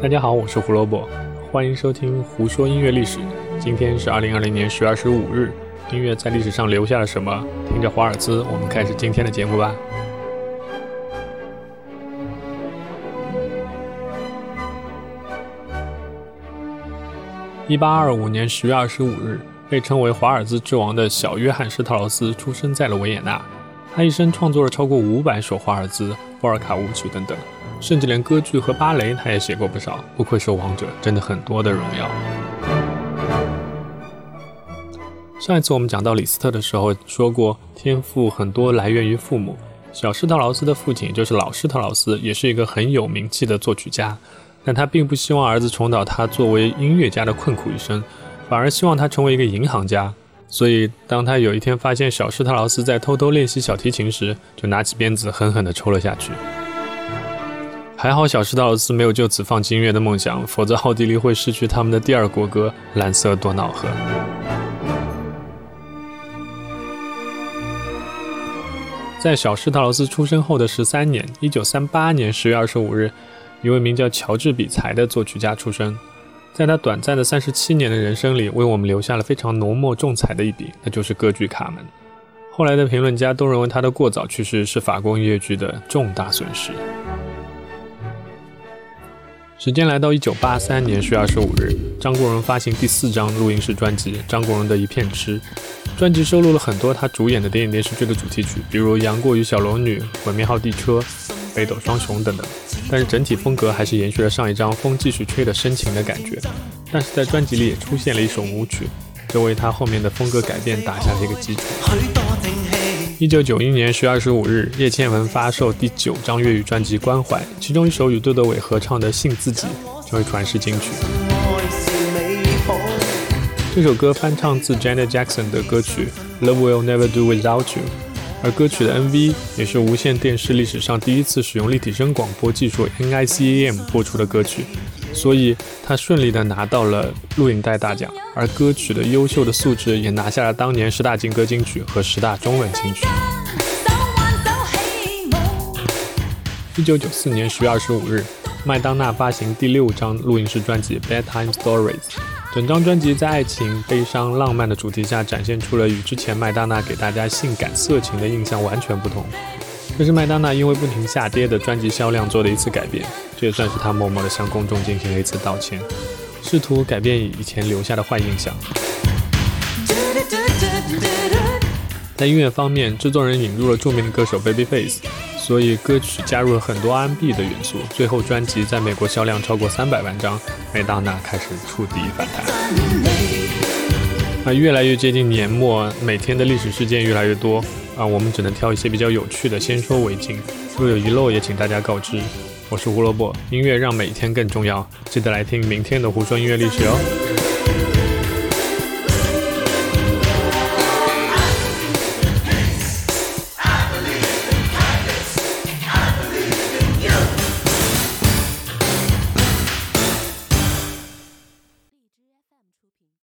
大家好，我是胡萝卜，欢迎收听《胡说音乐历史》。今天是二零二零年十月二十五日，音乐在历史上留下了什么？听着华尔兹，我们开始今天的节目吧。一八二五年十月二十五日，被称为华尔兹之王的小约翰施特劳斯出生在了维也纳。他一生创作了超过五百首华尔兹、波尔卡舞曲等等。甚至连歌剧和芭蕾，他也写过不少。不愧是王者，真的很多的荣耀。上一次我们讲到李斯特的时候，说过天赋很多来源于父母。小施特劳斯的父亲就是老施特劳斯，也是一个很有名气的作曲家。但他并不希望儿子重蹈他作为音乐家的困苦一生，反而希望他成为一个银行家。所以，当他有一天发现小施特劳斯在偷偷练习小提琴时，就拿起鞭子狠狠地抽了下去。还好，小施特劳斯没有就此放弃音乐的梦想，否则奥地利会失去他们的第二国歌《蓝色多瑙河》。在小施特劳斯出生后的十三年，一九三八年十月二十五日，一位名叫乔治比才的作曲家出生。在他短暂的三十七年的人生里，为我们留下了非常浓墨重彩的一笔，那就是歌剧《卡门》。后来的评论家都认为他的过早去世是法国音乐剧的重大损失。时间来到一九八三年十月二十五日，张国荣发行第四张录音室专辑《张国荣的一片痴》。专辑收录了很多他主演的电影电视剧的主题曲，比如《杨过与小龙女》《鬼灭号地车》《北斗双雄》等等。但是整体风格还是延续了上一张《风继续吹》的深情的感觉。但是在专辑里也出现了一首舞曲，这为他后面的风格改变打下了一个基础。一九九一年十月二十五日，叶倩文发售第九张粤语专辑《关怀》，其中一首与杜德伟合唱的《信自己》成为传世金曲。这首歌翻唱自 Janet Jackson 的歌曲《Love Will Never Do Without You》，而歌曲的 MV 也是无线电视历史上第一次使用立体声广播技术 NICAM 播出的歌曲。所以，他顺利的拿到了录影带大奖，而歌曲的优秀的素质也拿下了当年十大金歌金曲和十大中文金曲。一九九四年十月二十五日，麦当娜发行第六张录音室专辑《Bedtime Stories》，整张专辑在爱情、悲伤、浪漫的主题下，展现出了与之前麦当娜给大家性感、色情的印象完全不同。这是麦当娜因为不停下跌的专辑销量做的一次改变，这也算是她默默的向公众进行了一次道歉，试图改变以前留下的坏印象。在音乐方面，制作人引入了著名的歌手 Babyface，所以歌曲加入了很多 R&B 的元素。最后专辑在美国销量超过三百万张，麦当娜开始触底反弹。啊越来越接近年末，每天的历史事件越来越多。啊，我们只能挑一些比较有趣的，先说为敬。若有遗漏，也请大家告知。我是胡萝卜，音乐让每天更重要，记得来听明天的胡说音乐历史哦。